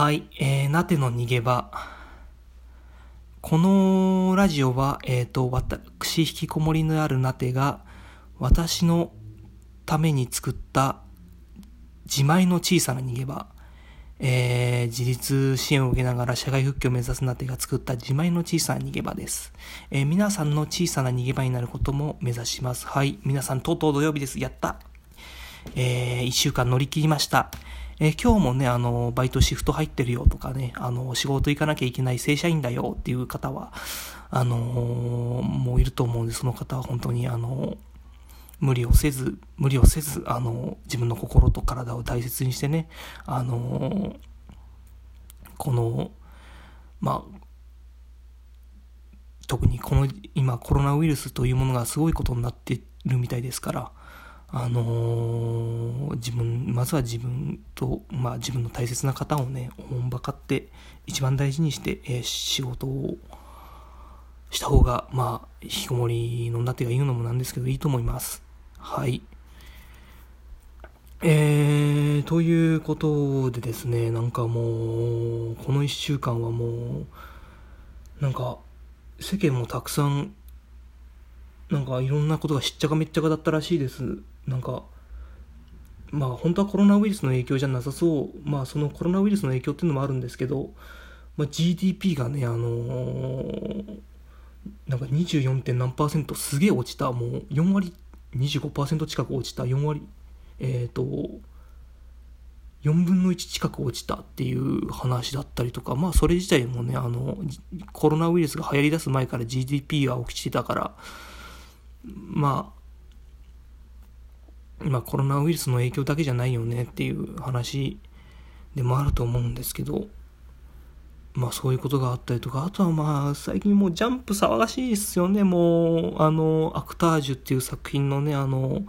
はい、えー、なての逃げ場。このラジオは、えっ、ー、と、私、引きこもりのあるなてが、私のために作った自前の小さな逃げ場。えー、自立支援を受けながら社会復帰を目指すなてが作った自前の小さな逃げ場です。えー、皆さんの小さな逃げ場になることも目指します。はい。皆さん、とうとう土曜日です。やったえー、一週間乗り切りました。え、今日もね、あの、バイトシフト入ってるよとかね、あの、仕事行かなきゃいけない正社員だよっていう方は、あの、もういると思うんで、その方は本当に、あの無理をせず、無理をせず、あの、自分の心と体を大切にしてね、あの、この、まあ、特にこの今コロナウイルスというものがすごいことになってるみたいですから、あのー、自分、まずは自分と、まあ自分の大切な方をね、おもんばかって一番大事にして、えー、仕事をした方が、まあ、引きこもりのんだってが言うのもなんですけど、いいと思います。はい。えー、ということでですね、なんかもう、この一週間はもう、なんか、世間もたくさん、なんかいろんなことがしっちゃかめっちゃかだったらしいです。なんか、まあ本当はコロナウイルスの影響じゃなさそう、まあそのコロナウイルスの影響っていうのもあるんですけど、まあ、GDP がね、あのー、なんか 24. 点何パーセントすげえ落ちた、もう4割25%近く落ちた。4割えっ、ー、と4分の1近く落ちたっていう話だったりとか。まあそれ自体もねあのコロナウイルスが流行りだす前から GDP が起きてたから。まあまあコロナウイルスの影響だけじゃないよねっていう話でもあると思うんですけどまあそういうことがあったりとか、あとはまあ最近もうジャンプ騒がしいですよね、もう、あの、アクタージュっていう作品のね、あの、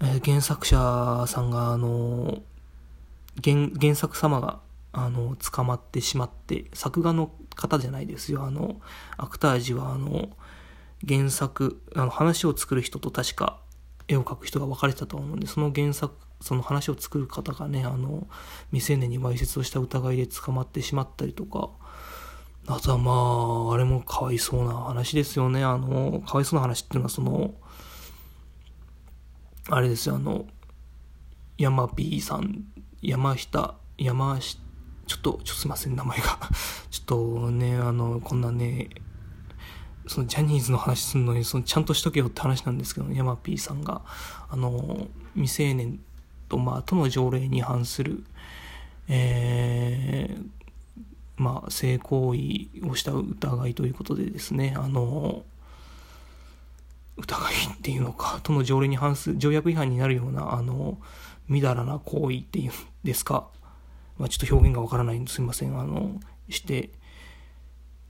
えー、原作者さんが、あの、原原作様が、あの、捕まってしまって、作画の方じゃないですよ、あの、アクタージュは、あの、原作、あの話を作る人と確か絵を描く人が分かれてたと思うんで、その原作その話を作る方がね、あの、未成年にわいせつをした疑いで捕まってしまったりとか、あとはまあ、あれもかわいそうな話ですよね。あの、かわいそうな話っていうのはその、あれですよ、あの、山 P さん、山下、山下、ちょっと、ちょっとすいません、名前が。ちょっとね、あの、こんなね、そのジャニーズの話するのに、そのちゃんとしとけよって話なんですけど、山 P さんが、あの、未成年と、まあ、都の条例に反する、えー、まあ、性行為をした疑いということでですね、あの、疑いっていうのか、都の条例に反する、条約違反になるような、あの、みだらな行為っていうんですか、まあ、ちょっと表現がわからないんですいません、あの、して、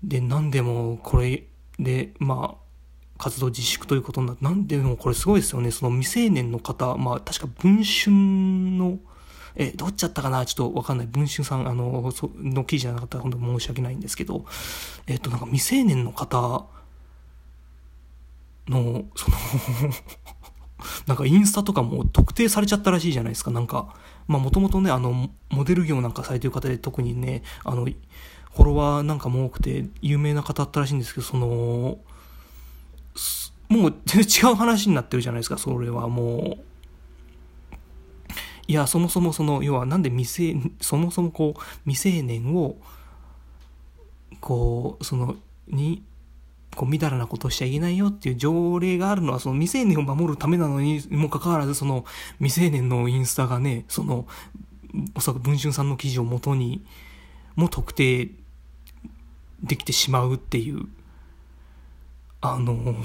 で、何でもこれで、まあ、活動自粛ということになって、なんでもこれすごいですよね。その未成年の方、まあ確か文春の、え、どっちだったかな？ちょっとわかんない。文春さん、あの、その記事じゃなかったら本当申し訳ないんですけど、えっ、と、なんか未成年の方の、その なんかインスタとかも特定されちゃったらしいじゃないですか。なんか、まあもともとね、あの、モデル業なんかされてる方で特にね、あの、フォロワーなんかも多くて有名な方だったらしいんですけど、その、もう全然違う話になってるじゃないですか、それはもう。いや、そもそもその、要はなんで未成、そもそもこう、未成年を、こう、その、に、こう、みだらなことをしちゃいけないよっていう条例があるのは、その未成年を守るためなのにもかかわらず、その未成年のインスタがね、その、おそらく文春さんの記事をもとに、も特定できてしまうっていう、あの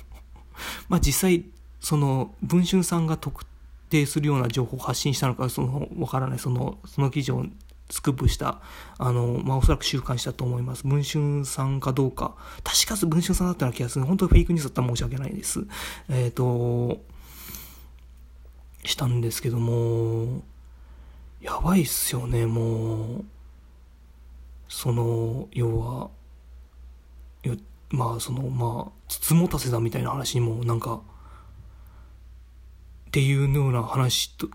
まあ実際、その、文春さんが特定するような情報を発信したのか、その、わからない、その、その記事をスクープした、あの、まあ、おそらく週刊誌だと思います。文春さんかどうか、確か文春さんだったような気がする。本当フェイクニュースだったら申し訳ないです。えっ、ー、と、したんですけども、やばいっすよね、もう。その、要は、まあそのまあ筒持たせだみたいな話にもなんかっていうような話と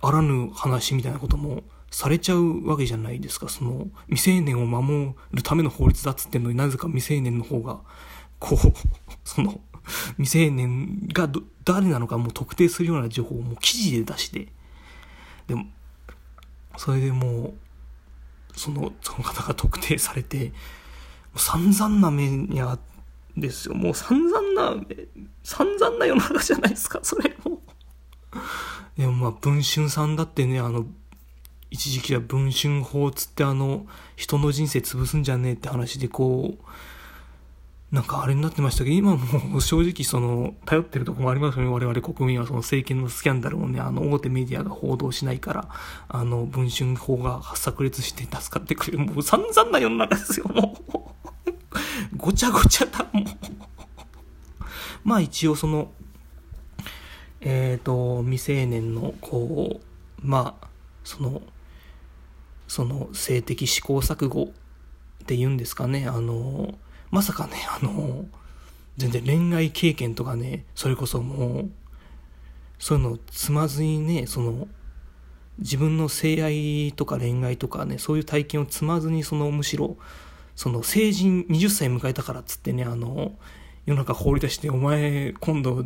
あらぬ話みたいなこともされちゃうわけじゃないですか。その、未成年を守るための法律だっつってんのになぜか未成年の方が、こう、その、未成年が誰なのかもう特定するような情報をもう記事で出して、でも、それでもう、その、その方が特定されて、散々な目にあですよ。もう散々な、散々な世の中じゃないですか、それも。でもまあ、文春さんだってね、あの、一時期は文春法つってあの、人の人生潰すんじゃねえって話でこう、なんかあれになってましたけど、今も正直その、頼ってるとこもありますよね。我々国民はその政権のスキャンダルをね、あの、大手メディアが報道しないから、あの、文春法が炸裂して助かってくれる。もう散々な世の中ですよ、もう。ごちゃごちゃだ、もう。まあ一応その、えっ、ー、と、未成年の、こう、まあ、その、その性的試行錯誤って言うんですかね、あの、まさかね、あの、全然恋愛経験とかね、それこそもう、そういうのを積まずにね、その、自分の性愛とか恋愛とかね、そういう体験を積まずに、その、むしろ、その、成人20歳迎えたからっつってね、あの、世の中放り出して、お前、今度、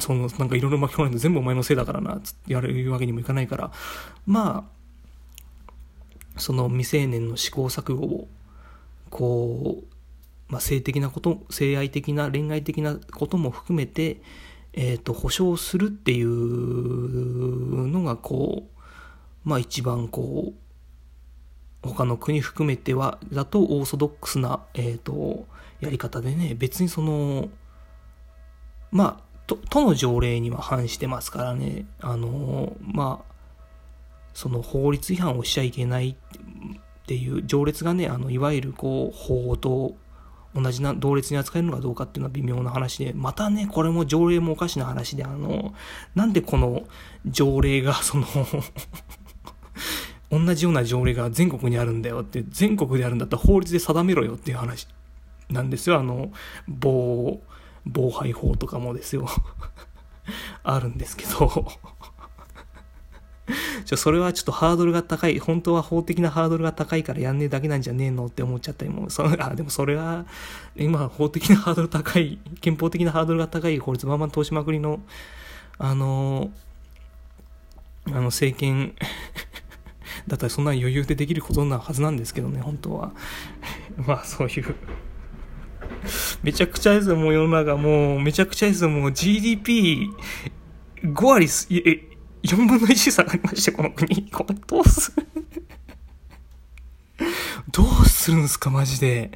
その、なんかいろいろ巻き込まれて全部お前のせいだからな、つってやるわけにもいかないから、まあ、その未成年の試行錯誤を、こう、まあ、性的なこと、性愛的な、恋愛的なことも含めて、えっ、ー、と、保障するっていうのが、こう、まあ一番こう、他の国含めては、だとオーソドックスな、えっ、ー、と、やり方でね、別にその、まあ、と、都の条例には反してますからね、あの、まあ、その法律違反をしちゃいけないっていう条列がね、あの、いわゆるこう、法と同じな、同列に扱えるのかどうかっていうのは微妙な話で、またね、これも条例もおかしな話で、あの、なんでこの条例が、その同じような条例が全国にあるんだよって、全国であるんだったら法律で定めろよっていう話なんですよ。あの、防、防廃法とかもですよ。あるんですけどちょ、それはちょっとハードルが高い、本当は法的なハードルが高いからやんねえだけなんじゃねえのって思っちゃったりも、そあ、でもそれは、今法的なハードル高い、憲法的なハードルが高い法律バンバン通しまくりの、あの、あの政権だったらそんな余裕でできることなはずなんですけどね、本当は。まあそういうめちゃくちゃですよ、もう世の中。もう、めちゃくちゃですよ、もう GDP5 割す、え、4分の1下がりました、この国。これどうする？どうするんすか、マジで。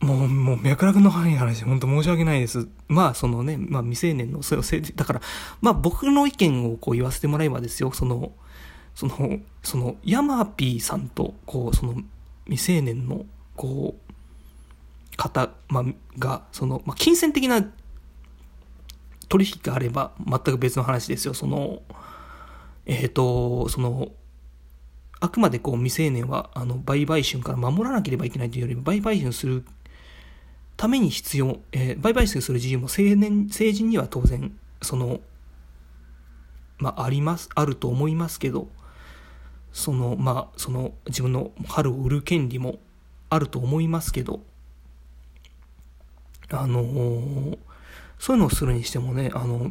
もう、もう脈絡の範囲の話、本当申し訳ないです。まあ、そのね、まあ未成年の、それをせだから、まあ僕の意見をこう言わせてもらえばですよ、その、その、その、ヤマピーさんと、こう、その、未成年の、こう、方、まあ、が、その、まあ、金銭的な取引があれば全く別の話ですよ。その、えっ、ー、と、その、あくまでこう未成年はあの売買春から守らなければいけないというよりも売買春するために必要、えー、売買春する自由も成年、成人には当然、その、まあ、あります、あると思いますけど、その、まあ、その自分の春を売る権利もあると思いますけど、あのー、そういうのをするにしてもね、あの、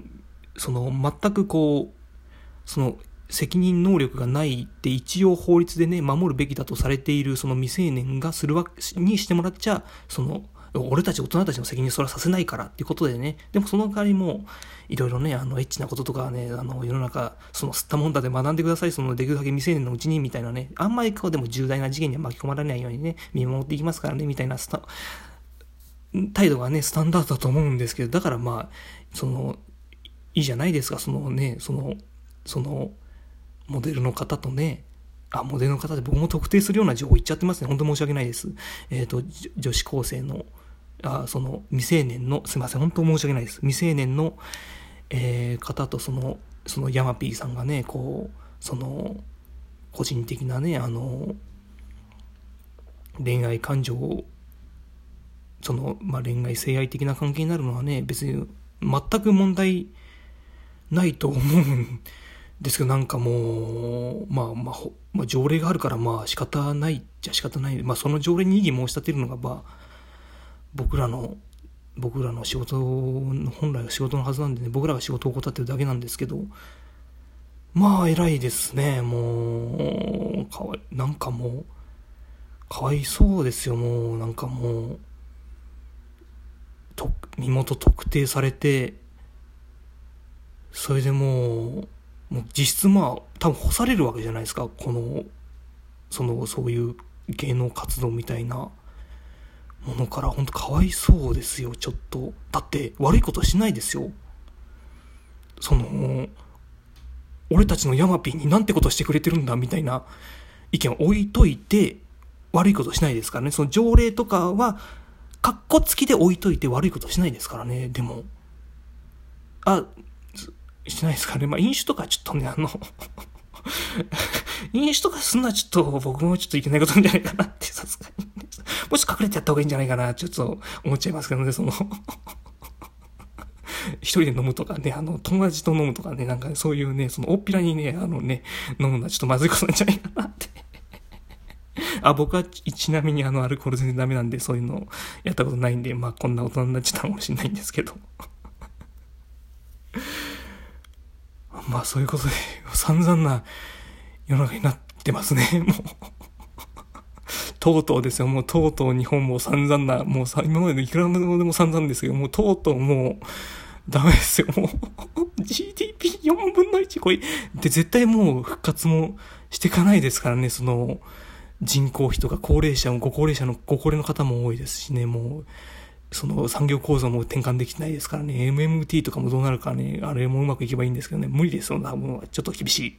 その、全くこう、その、責任能力がないって一応法律でね、守るべきだとされているその未成年がするわけにしてもらっちゃ、その、俺たち大人たちの責任それはさせないからっていうことでね、でもその代わりも、いろいろね、あの、エッチなこととかね、あの、世の中、その、吸ったもんだで学んでください、その、できるだけ未成年のうちに、みたいなね、あんまりこう、でも重大な事件には巻き込まれないようにね、見守っていきますからね、みたいなスタ、態度がね、スタンダードだと思うんですけど、だからまあ、その、いいじゃないですか、そのね、その、その、モデルの方とね、あ、モデルの方で僕も特定するような情報言っちゃってますね。本当申し訳ないです。えっ、ー、と、女子高生の、あ、その、未成年の、すいません、本当申し訳ないです。未成年の、えー、方とその、そのヤマピーさんがね、こう、その、個人的なね、あの、恋愛感情をその、まあ、恋愛性愛的な関係になるのはね別に全く問題ないと思うんですけどなんかもう、まあまあ、まあ、条例があるからまあ仕方ないじゃ仕方ない。まあその条例に異議申し立てるのがまあ、僕らの、僕らの仕事の、本来は仕事のはずなんでね、僕らが仕事を怠ってるだけなんですけど、まあ偉いですね、もう、かわい、なんかもう、かわいそうですよ、もう、なんかもう、と、身元特定されて、それでもう、もう実質まあ、多分干されるわけじゃないですか、この、その、そういう芸能活動みたいなものから、本当かわいそうですよ、ちょっと。だって悪いことしないですよ。その、俺たちのヤマピーになんてことしてくれてるんだ、みたいな意見を置いといて、悪いことしないですからね。その条例とかは、かっこつきで置いといて悪いことしないですからね、でも。あ、してないですかね。まあ、飲酒とかちょっとね、あの 飲酒とかすんのはちょっと僕もちょっといけないことなんじゃないかなって、さすがに。もし隠れてやった方がいいんじゃないかな、ちょっと思っちゃいますけどね、その 一人で飲むとかね、あの、友達と飲むとかね、なんかそういうね、その、おっぴらにね、あのね、飲むのはちょっとまずいことなんじゃないかなってあ、僕はちなみにあの、アルコール全然ダメなんで、そういうのをやったことないんで、まあ、こんな大人になっちゃったかもしれないんですけど。まあそういうことで、散々な世の中になってますね、もう。とうとうですよ、もうとうとう日本も散々な、もうさ、今までのいくらでも散々ですけど、もうとうとうもう、ダメですよ、もう GDP4 分の1これ、で、絶対もう復活もしていかないですからね、その、人口比とか高齢者も、ご高齢者の、ご高齢の方も多いですしね、もう、その産業構造も転換できてないですからね、MMT とかもどうなるかね、あれもうまくいけばいいんですけどね、無理ですよ、多分、ちょっと厳しい。